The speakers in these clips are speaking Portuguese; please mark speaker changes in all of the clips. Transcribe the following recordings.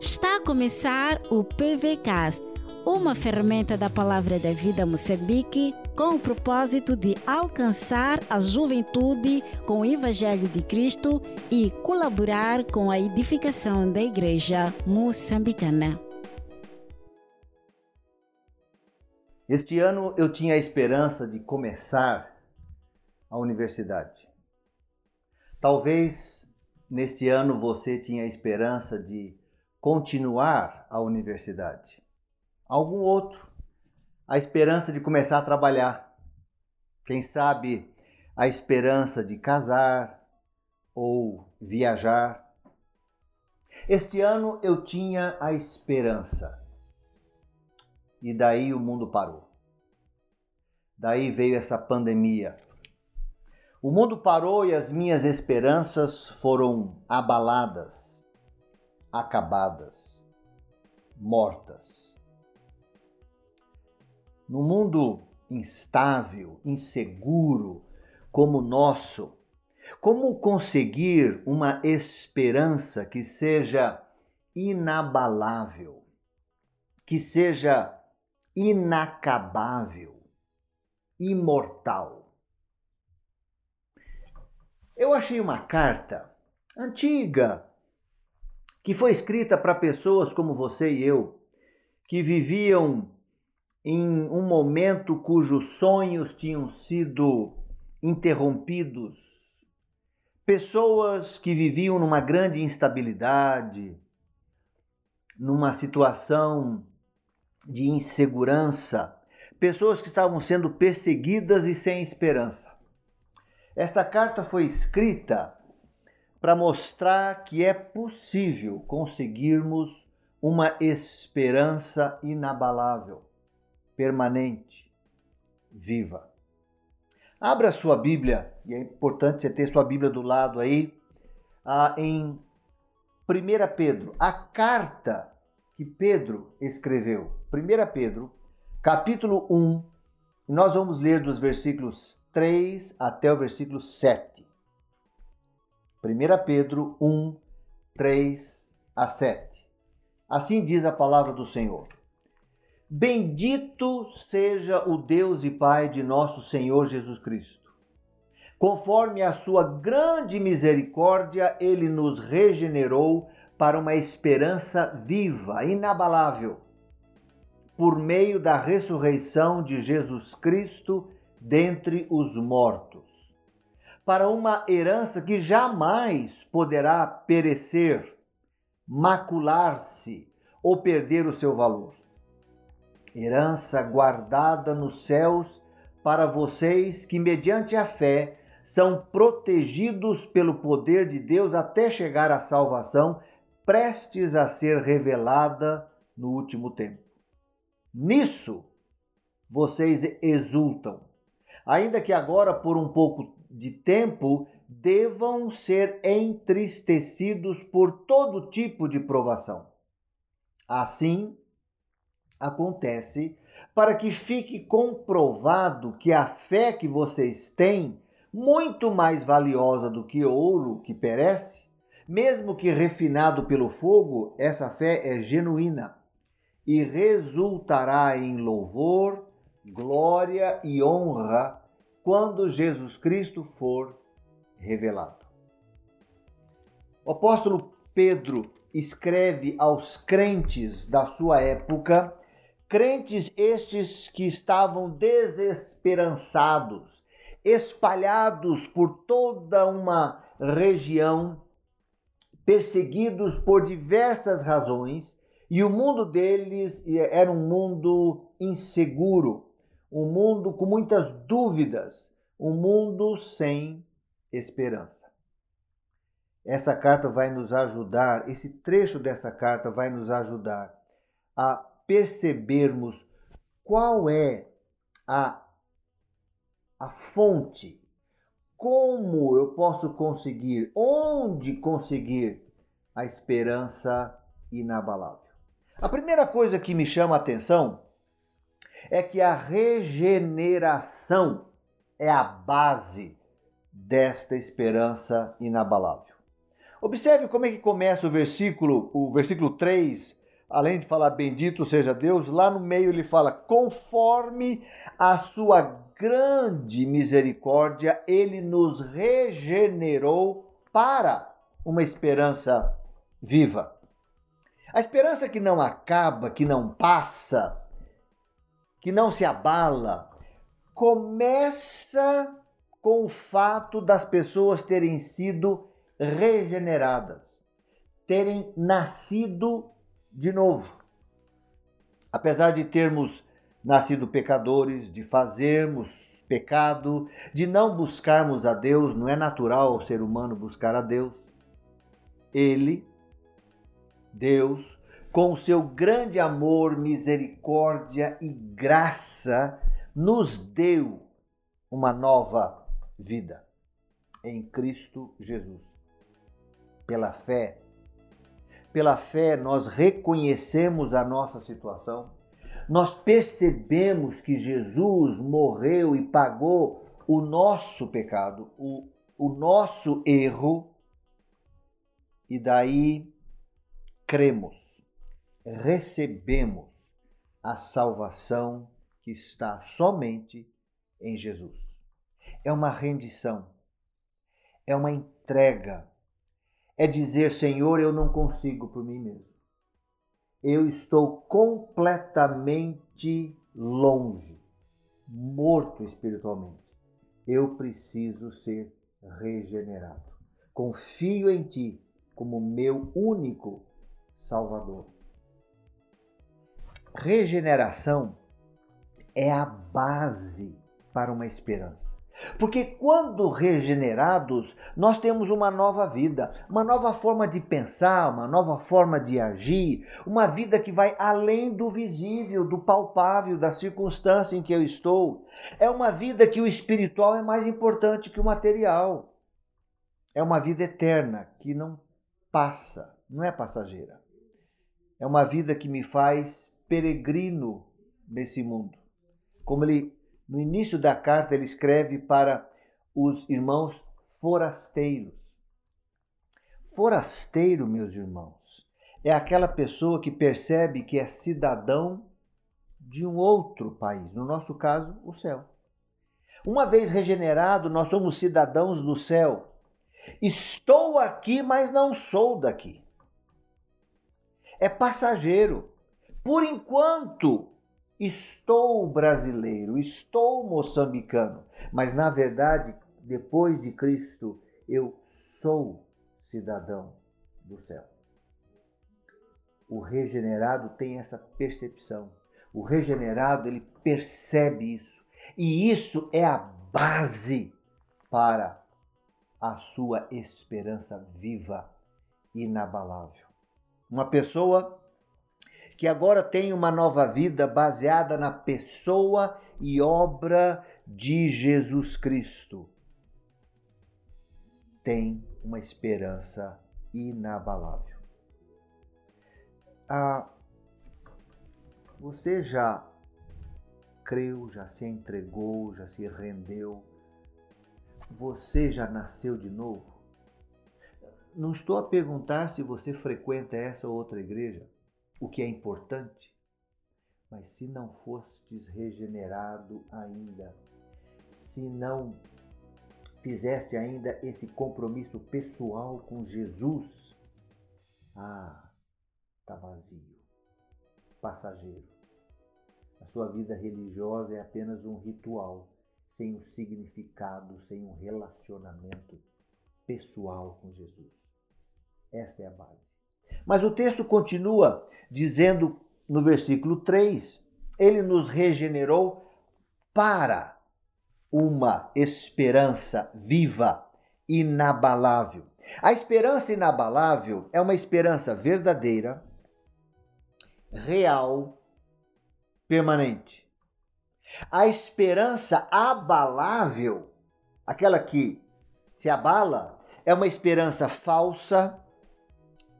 Speaker 1: Está a começar o PVCast, uma ferramenta da Palavra da Vida Moçambique com o propósito de alcançar a juventude com o Evangelho de Cristo e colaborar com a edificação da Igreja moçambicana.
Speaker 2: Este ano eu tinha a esperança de começar a universidade. Talvez neste ano você tinha a esperança de continuar a universidade. Algum outro, a esperança de começar a trabalhar. Quem sabe a esperança de casar ou viajar. Este ano eu tinha a esperança. E daí o mundo parou. Daí veio essa pandemia. O mundo parou e as minhas esperanças foram abaladas acabadas, mortas. No mundo instável, inseguro como o nosso, como conseguir uma esperança que seja inabalável, que seja inacabável, imortal? Eu achei uma carta antiga, que foi escrita para pessoas como você e eu, que viviam em um momento cujos sonhos tinham sido interrompidos, pessoas que viviam numa grande instabilidade, numa situação de insegurança, pessoas que estavam sendo perseguidas e sem esperança. Esta carta foi escrita para mostrar que é possível conseguirmos uma esperança inabalável, permanente, viva. Abra sua Bíblia, e é importante você ter sua Bíblia do lado aí, ah, em 1 Pedro, a carta que Pedro escreveu. 1 Pedro, capítulo 1, nós vamos ler dos versículos 3 até o versículo 7. 1 Pedro 1, 3 a 7. Assim diz a palavra do Senhor. Bendito seja o Deus e Pai de nosso Senhor Jesus Cristo. Conforme a sua grande misericórdia, ele nos regenerou para uma esperança viva, inabalável, por meio da ressurreição de Jesus Cristo dentre os mortos para uma herança que jamais poderá perecer, macular-se ou perder o seu valor. Herança guardada nos céus para vocês que, mediante a fé, são protegidos pelo poder de Deus até chegar à salvação, prestes a ser revelada no último tempo. Nisso vocês exultam, ainda que agora por um pouco de tempo devam ser entristecidos por todo tipo de provação. Assim acontece para que fique comprovado que a fé que vocês têm, muito mais valiosa do que ouro que perece, mesmo que refinado pelo fogo, essa fé é genuína e resultará em louvor, glória e honra quando Jesus Cristo for revelado. O apóstolo Pedro escreve aos crentes da sua época, crentes estes que estavam desesperançados, espalhados por toda uma região, perseguidos por diversas razões, e o mundo deles era um mundo inseguro, um mundo com muitas dúvidas, um mundo sem esperança. Essa carta vai nos ajudar, esse trecho dessa carta vai nos ajudar a percebermos qual é a, a fonte, como eu posso conseguir, onde conseguir a esperança inabalável. A primeira coisa que me chama a atenção é que a regeneração é a base desta esperança inabalável. Observe como é que começa o versículo, o versículo 3, além de falar bendito seja Deus, lá no meio ele fala conforme a sua grande misericórdia, ele nos regenerou para uma esperança viva. A esperança que não acaba, que não passa, que não se abala, começa com o fato das pessoas terem sido regeneradas, terem nascido de novo. Apesar de termos nascido pecadores, de fazermos pecado, de não buscarmos a Deus, não é natural ao ser humano buscar a Deus. Ele, Deus, com seu grande amor, misericórdia e graça, nos deu uma nova vida em Cristo Jesus. Pela fé, pela fé nós reconhecemos a nossa situação, nós percebemos que Jesus morreu e pagou o nosso pecado, o, o nosso erro, e daí cremos, recebemos a salvação que está somente em Jesus. É uma rendição, é uma entrega, é dizer: Senhor, eu não consigo por mim mesmo. Eu estou completamente longe, morto espiritualmente. Eu preciso ser regenerado. Confio em Ti como meu único Salvador. Regeneração é a base para uma esperança. Porque quando regenerados, nós temos uma nova vida, uma nova forma de pensar, uma nova forma de agir, uma vida que vai além do visível, do palpável, da circunstância em que eu estou. É uma vida que o espiritual é mais importante que o material. É uma vida eterna que não passa, não é passageira. É uma vida que me faz peregrino nesse mundo. Como ele, no início da carta, ele escreve para os irmãos forasteiros. Forasteiro, meus irmãos, é aquela pessoa que percebe que é cidadão de um outro país, no nosso caso, o céu. Uma vez regenerado, nós somos cidadãos do céu. Estou aqui, mas não sou daqui. É passageiro. Por enquanto, estou brasileiro, estou moçambicano, mas na verdade, depois de Cristo, eu sou cidadão do céu. O regenerado tem essa percepção. O regenerado, ele percebe isso. E isso é a base para a sua esperança viva, inabalável. Uma pessoa que agora tem uma nova vida baseada na pessoa e obra de Jesus Cristo. Tem uma esperança inabalável. Ah, você já creu, já se entregou, já se rendeu? Você já nasceu de novo? Não estou a perguntar se você frequenta essa ou outra igreja o que é importante. Mas se não fostes regenerado ainda, se não fizeste ainda esse compromisso pessoal com Jesus, ah, está vazio, passageiro. A sua vida religiosa é apenas um ritual, sem um significado, sem um relacionamento pessoal com Jesus. Esta é a base. Mas o texto continua dizendo no versículo 3: Ele nos regenerou para uma esperança viva, inabalável. A esperança inabalável é uma esperança verdadeira, real, permanente. A esperança abalável, aquela que se abala, é uma esperança falsa,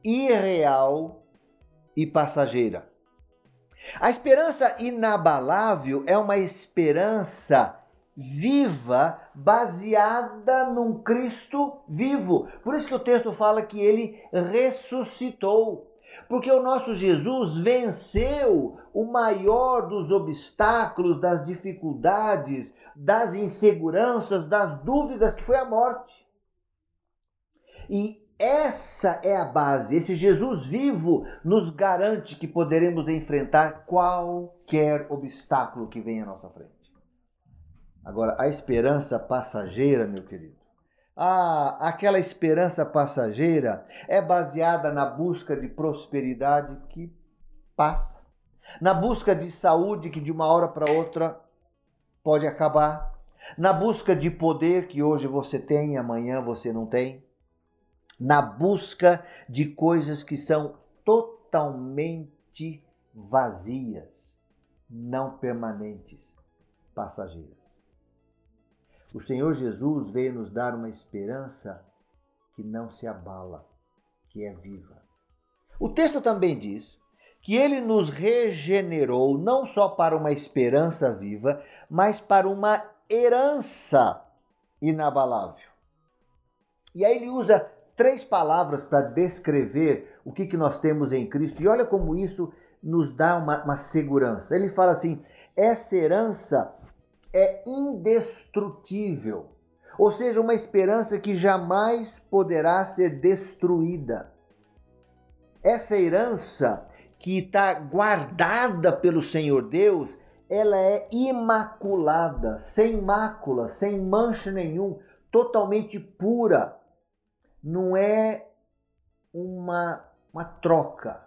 Speaker 2: irreal e passageira. A esperança inabalável é uma esperança viva, baseada num Cristo vivo. Por isso que o texto fala que ele ressuscitou. Porque o nosso Jesus venceu o maior dos obstáculos, das dificuldades, das inseguranças, das dúvidas, que foi a morte. E essa é a base. Esse Jesus vivo nos garante que poderemos enfrentar qualquer obstáculo que venha à nossa frente. Agora, a esperança passageira, meu querido, ah, aquela esperança passageira é baseada na busca de prosperidade que passa, na busca de saúde que de uma hora para outra pode acabar, na busca de poder que hoje você tem e amanhã você não tem, na busca de coisas que são totalmente vazias, não permanentes, passageiras. O Senhor Jesus veio nos dar uma esperança que não se abala, que é viva. O texto também diz que ele nos regenerou não só para uma esperança viva, mas para uma herança inabalável. E aí ele usa três palavras para descrever o que, que nós temos em Cristo. E olha como isso nos dá uma, uma segurança. Ele fala assim: essa herança é indestrutível, ou seja, uma esperança que jamais poderá ser destruída. Essa herança que está guardada pelo Senhor Deus, ela é imaculada, sem mácula, sem mancha nenhum, totalmente pura. Não é uma, uma troca.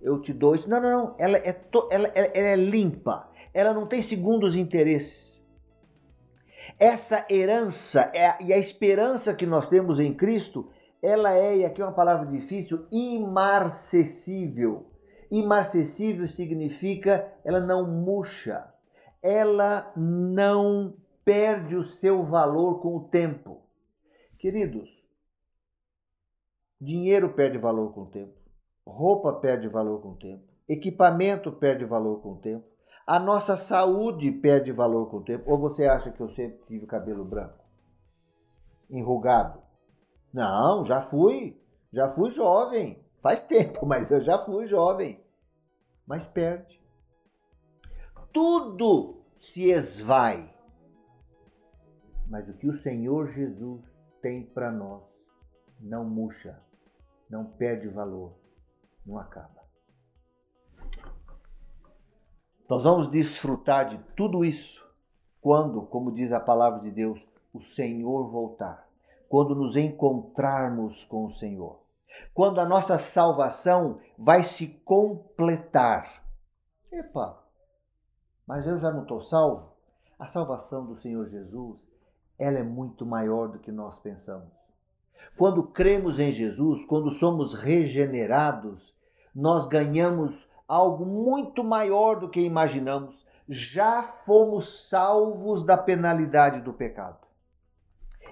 Speaker 2: Eu te dou isso. Não, não, não. Ela é, to, ela, ela, ela é limpa. Ela não tem segundos interesses essa herança é, e a esperança que nós temos em Cristo, ela é, e aqui é uma palavra difícil, imarcessível. Imarcessível significa ela não murcha, ela não perde o seu valor com o tempo. Queridos, dinheiro perde valor com o tempo, roupa perde valor com o tempo, equipamento perde valor com o tempo, a nossa saúde perde valor com o tempo. Ou você acha que eu sempre tive cabelo branco? Enrugado? Não, já fui. Já fui jovem. Faz tempo, mas eu já fui jovem. Mas perde. Tudo se esvai. Mas o que o Senhor Jesus tem para nós não murcha, não perde valor, não acaba. Nós vamos desfrutar de tudo isso quando, como diz a palavra de Deus, o Senhor voltar. Quando nos encontrarmos com o Senhor. Quando a nossa salvação vai se completar. Epa, mas eu já não estou salvo? A salvação do Senhor Jesus, ela é muito maior do que nós pensamos. Quando cremos em Jesus, quando somos regenerados, nós ganhamos algo muito maior do que imaginamos. Já fomos salvos da penalidade do pecado.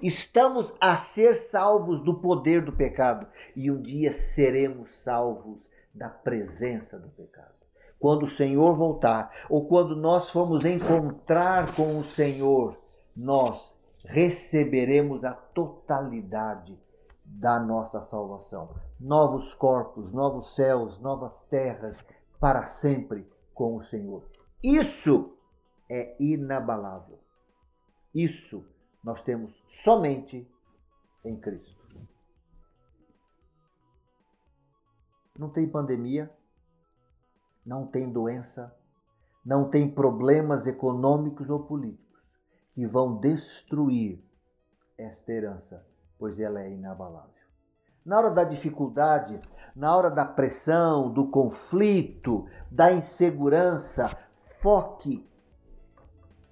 Speaker 2: Estamos a ser salvos do poder do pecado e um dia seremos salvos da presença do pecado. Quando o Senhor voltar ou quando nós formos encontrar com o Senhor, nós receberemos a totalidade da nossa salvação. Novos corpos, novos céus, novas terras, para sempre com o Senhor. Isso é inabalável. Isso nós temos somente em Cristo. Não tem pandemia, não tem doença, não tem problemas econômicos ou políticos que vão destruir esta herança, pois ela é inabalável. Na hora da dificuldade, na hora da pressão, do conflito, da insegurança, foque,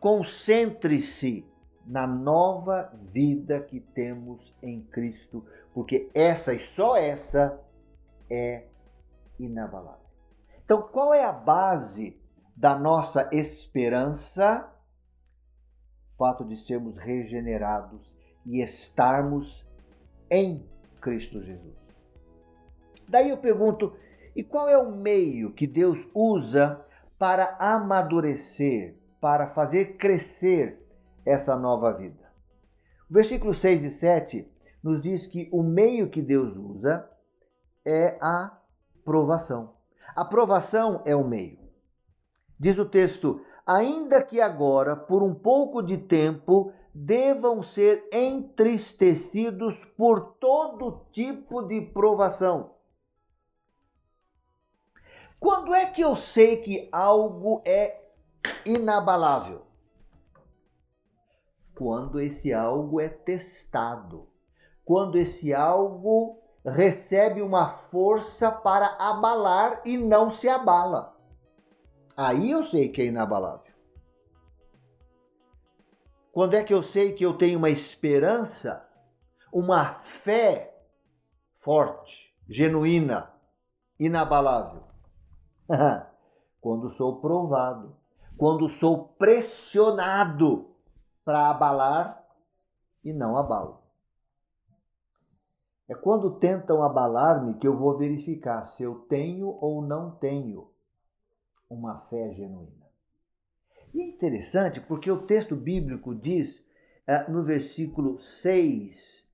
Speaker 2: concentre-se na nova vida que temos em Cristo, porque essa e só essa é inabalável. Então, qual é a base da nossa esperança? Fato de sermos regenerados e estarmos em Cristo Jesus. Daí eu pergunto: e qual é o meio que Deus usa para amadurecer, para fazer crescer essa nova vida. O versículo 6 e 7 nos diz que o meio que Deus usa é a provação. A provação é o meio. Diz o texto: ainda que agora, por um pouco de tempo, devam ser entristecidos por todo tipo de provação. Quando é que eu sei que algo é inabalável? Quando esse algo é testado. Quando esse algo recebe uma força para abalar e não se abala. Aí eu sei que é inabalável. Quando é que eu sei que eu tenho uma esperança, uma fé forte, genuína, inabalável? quando sou provado, quando sou pressionado para abalar e não abalo. É quando tentam abalar-me que eu vou verificar se eu tenho ou não tenho uma fé genuína. E é interessante porque o texto bíblico diz uh, no versículo 6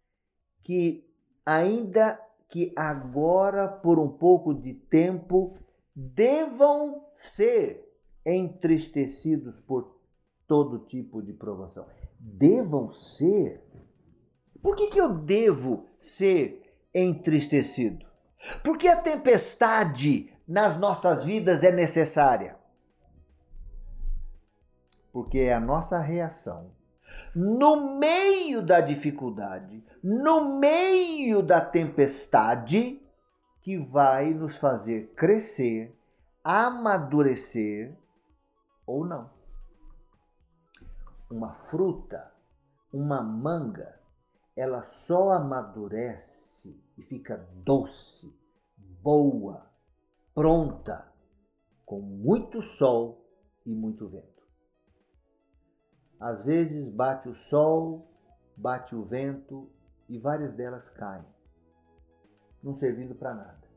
Speaker 2: que, ainda que agora, por um pouco de tempo, devam ser entristecidos por todo tipo de provação. Devam ser. Por que, que eu devo ser entristecido? Porque a tempestade nas nossas vidas é necessária porque é a nossa reação no meio da dificuldade, no meio da tempestade, que vai nos fazer crescer, amadurecer ou não. Uma fruta, uma manga, ela só amadurece e fica doce, boa, pronta, com muito sol e muito vento. Às vezes bate o sol, bate o vento e várias delas caem, não servindo para nada.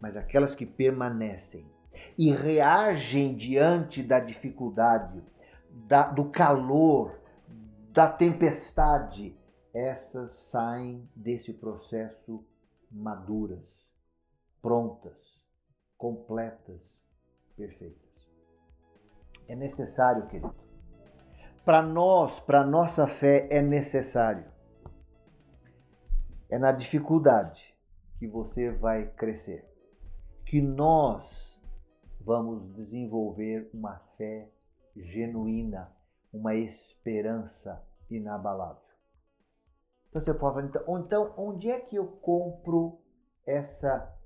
Speaker 2: Mas aquelas que permanecem e reagem diante da dificuldade, da, do calor, da tempestade, essas saem desse processo maduras, prontas, completas, perfeitas. É necessário, querido, para nós, para nossa fé, é necessário. É na dificuldade que você vai crescer, que nós vamos desenvolver uma fé genuína, uma esperança inabalável. Então você então, então onde é que eu compro essa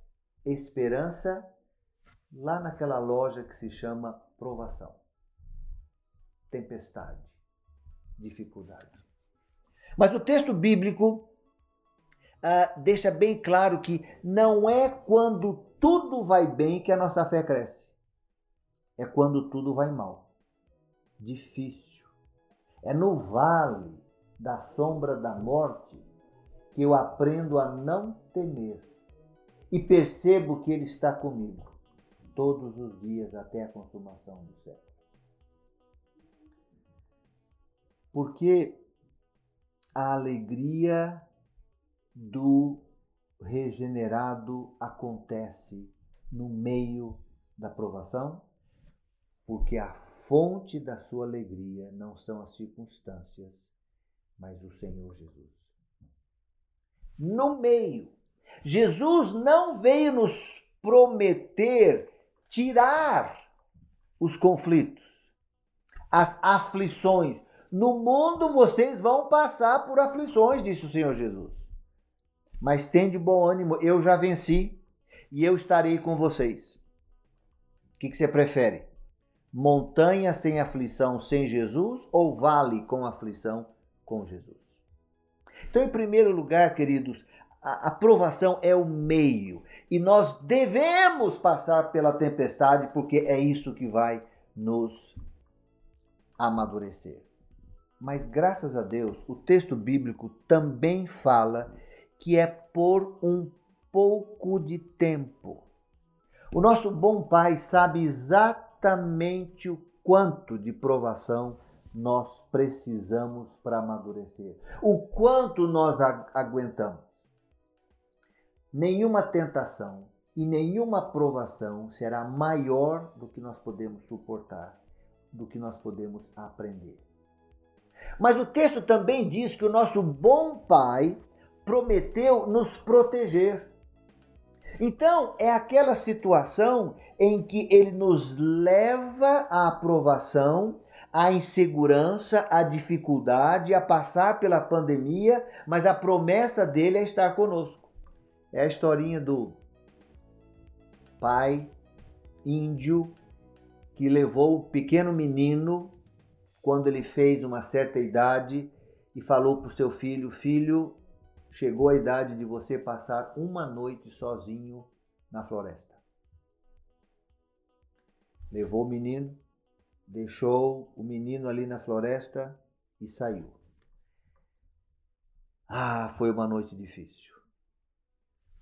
Speaker 2: esperança? Lá naquela loja que se chama provação, tempestade dificuldade. Mas o texto bíblico ah, deixa bem claro que não é quando tudo vai bem que a nossa fé cresce. É quando tudo vai mal. Difícil. É no vale da sombra da morte que eu aprendo a não temer e percebo que Ele está comigo todos os dias até a consumação do céu. porque a alegria do regenerado acontece no meio da provação, porque a fonte da sua alegria não são as circunstâncias, mas o Senhor Jesus. No meio, Jesus não veio nos prometer tirar os conflitos, as aflições, no mundo vocês vão passar por aflições, disse o Senhor Jesus. Mas tende bom ânimo, eu já venci e eu estarei com vocês. O que, que você prefere? Montanha sem aflição sem Jesus ou vale com aflição com Jesus? Então, em primeiro lugar, queridos, a aprovação é o meio e nós devemos passar pela tempestade porque é isso que vai nos amadurecer. Mas graças a Deus, o texto bíblico também fala que é por um pouco de tempo. O nosso bom Pai sabe exatamente o quanto de provação nós precisamos para amadurecer. O quanto nós aguentamos. Nenhuma tentação e nenhuma provação será maior do que nós podemos suportar, do que nós podemos aprender. Mas o texto também diz que o nosso bom Pai prometeu nos proteger. Então, é aquela situação em que ele nos leva à aprovação, à insegurança, à dificuldade, a passar pela pandemia, mas a promessa dele é estar conosco. É a historinha do pai índio que levou o pequeno menino quando ele fez uma certa idade e falou para o seu filho: Filho, chegou a idade de você passar uma noite sozinho na floresta. Levou o menino, deixou o menino ali na floresta e saiu. Ah, foi uma noite difícil.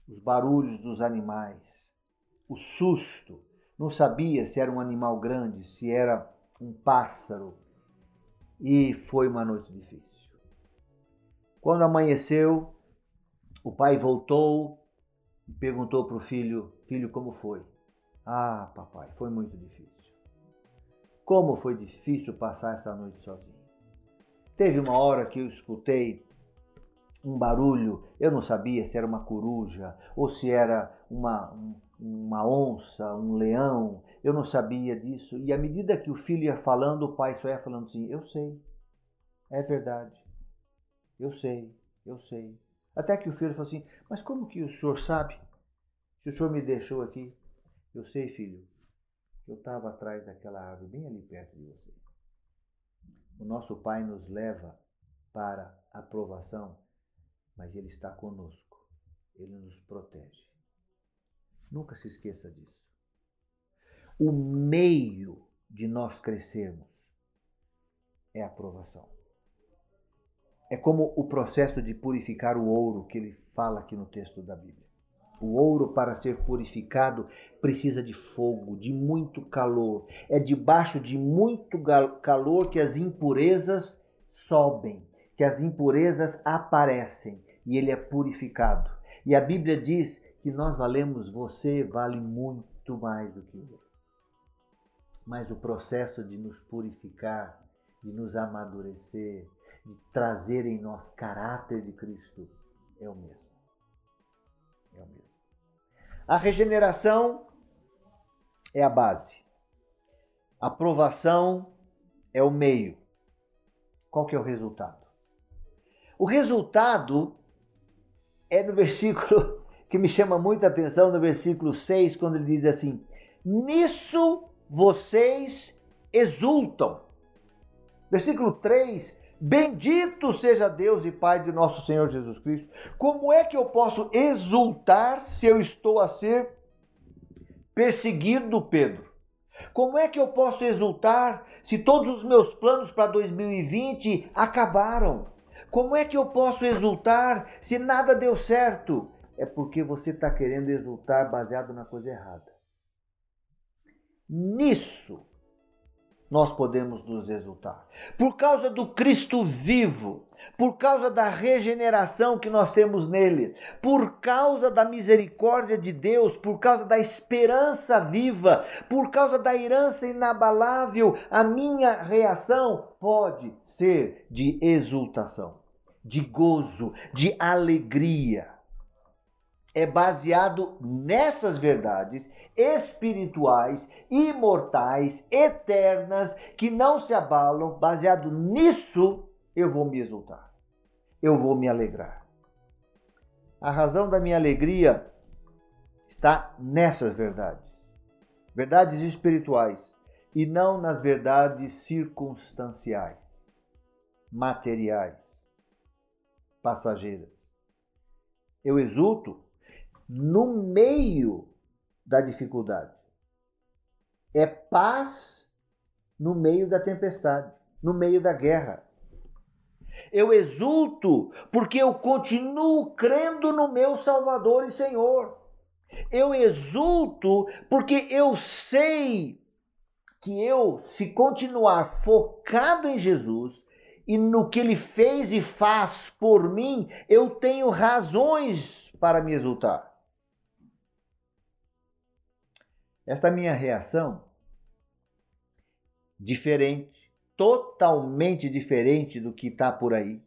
Speaker 2: Os barulhos dos animais, o susto, não sabia se era um animal grande, se era um pássaro, e foi uma noite difícil. Quando amanheceu, o pai voltou e perguntou para o filho: Filho, como foi? Ah, papai, foi muito difícil. Como foi difícil passar essa noite sozinho. Teve uma hora que eu escutei um barulho, eu não sabia se era uma coruja ou se era uma, uma onça, um leão, eu não sabia disso. E à medida que o filho ia falando, o pai só ia falando assim: Eu sei, é verdade, eu sei, eu sei. Até que o filho falou assim: Mas como que o senhor sabe? Se o senhor me deixou aqui? Eu sei, filho, eu estava atrás daquela árvore, bem ali perto de você. O nosso pai nos leva para a aprovação, mas ele está conosco, ele nos protege. Nunca se esqueça disso. O meio de nós crescermos é a aprovação. É como o processo de purificar o ouro que ele fala aqui no texto da Bíblia. O ouro, para ser purificado, precisa de fogo, de muito calor. É debaixo de muito calor que as impurezas sobem, que as impurezas aparecem e ele é purificado. E a Bíblia diz que nós valemos, você vale muito mais do que eu. Mas o processo de nos purificar, de nos amadurecer, de trazer em nós caráter de Cristo é o mesmo. É o mesmo. A regeneração é a base. A aprovação é o meio. Qual que é o resultado? O resultado é no versículo que me chama muita atenção no versículo 6, quando ele diz assim: Nisso vocês exultam. Versículo 3: Bendito seja Deus e Pai de nosso Senhor Jesus Cristo. Como é que eu posso exultar se eu estou a ser perseguido, Pedro? Como é que eu posso exultar se todos os meus planos para 2020 acabaram? Como é que eu posso exultar se nada deu certo? é porque você está querendo exultar baseado na coisa errada. Nisso nós podemos nos exultar. Por causa do Cristo vivo, por causa da regeneração que nós temos nele, por causa da misericórdia de Deus, por causa da esperança viva, por causa da herança inabalável, a minha reação pode ser de exultação, de gozo, de alegria é baseado nessas verdades espirituais, imortais, eternas, que não se abalam. Baseado nisso, eu vou me exultar, eu vou me alegrar. A razão da minha alegria está nessas verdades, verdades espirituais, e não nas verdades circunstanciais, materiais, passageiras. Eu exulto no meio da dificuldade. É paz no meio da tempestade, no meio da guerra. Eu exulto porque eu continuo crendo no meu Salvador e Senhor. Eu exulto porque eu sei que eu, se continuar focado em Jesus e no que ele fez e faz por mim, eu tenho razões para me exultar. Esta minha reação, diferente, totalmente diferente do que está por aí,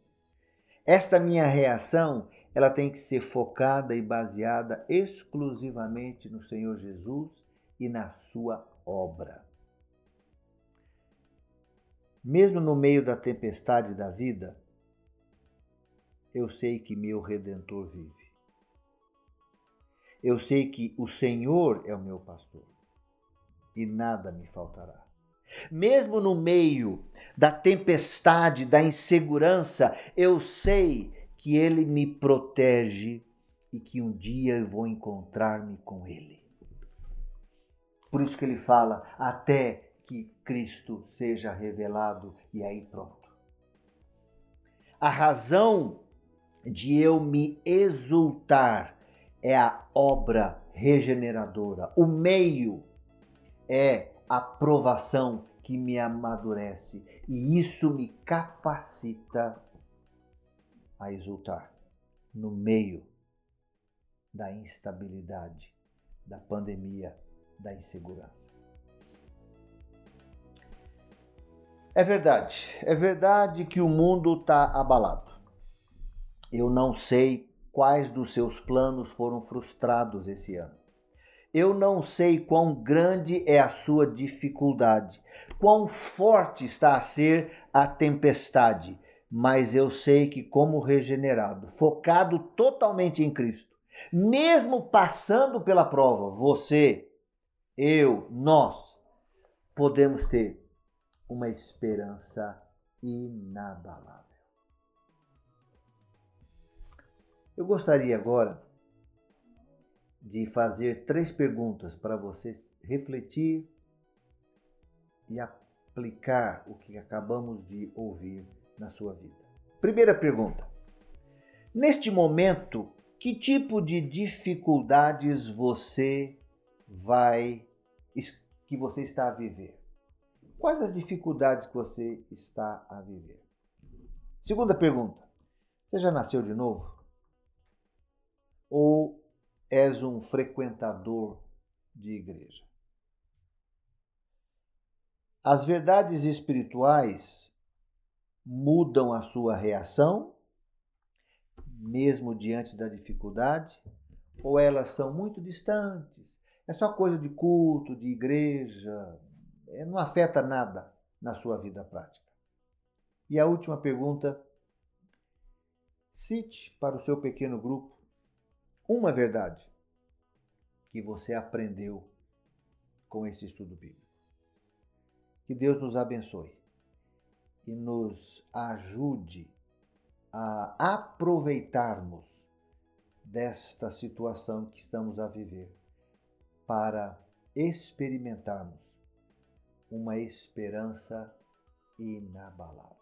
Speaker 2: esta minha reação, ela tem que ser focada e baseada exclusivamente no Senhor Jesus e na sua obra. Mesmo no meio da tempestade da vida, eu sei que meu redentor vive. Eu sei que o Senhor é o meu pastor e nada me faltará. Mesmo no meio da tempestade, da insegurança, eu sei que Ele me protege e que um dia eu vou encontrar-me com Ele. Por isso que ele fala, até que Cristo seja revelado, e aí pronto. A razão de eu me exultar é a obra regeneradora. O meio é a que me amadurece e isso me capacita a exultar no meio da instabilidade, da pandemia, da insegurança. É verdade, é verdade que o mundo está abalado. Eu não sei quais dos seus planos foram frustrados esse ano. Eu não sei quão grande é a sua dificuldade, quão forte está a ser a tempestade, mas eu sei que, como regenerado, focado totalmente em Cristo, mesmo passando pela prova, você, eu, nós, podemos ter uma esperança inabalável. Eu gostaria agora de fazer três perguntas para você refletir e aplicar o que acabamos de ouvir na sua vida. Primeira pergunta: Neste momento, que tipo de dificuldades você vai que você está a viver? Quais as dificuldades que você está a viver? Segunda pergunta: Você já nasceu de novo? ou és um frequentador de igreja? As verdades espirituais mudam a sua reação, mesmo diante da dificuldade, ou elas são muito distantes? É só coisa de culto, de igreja, é, não afeta nada na sua vida prática. E a última pergunta: cite para o seu pequeno grupo uma verdade que você aprendeu com esse estudo bíblico. Que Deus nos abençoe e nos ajude a aproveitarmos desta situação que estamos a viver para experimentarmos uma esperança inabalável.